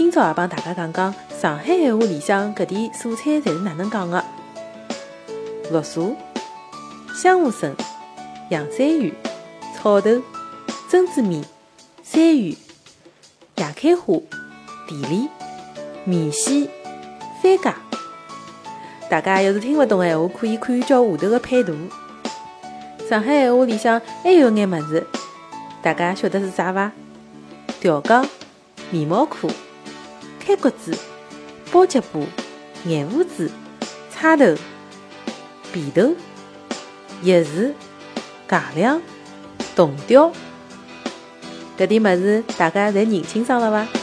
今朝也帮大家讲讲上海闲话里向搿点素菜侪是哪能讲的。绿茶、香莴笋、洋山芋、草头、珍珠米、山芋、野开花、地梨、米线、番茄。大家要是听勿懂闲话，可以看叫下头的配图。上海闲话里向还有眼物事，大家晓得是啥伐？调羹、面毛裤、开骨子、包脚布、眼胡子、叉头。皮头、叶树、芥亮、铜雕，搿点物事大家侪认清爽了伐？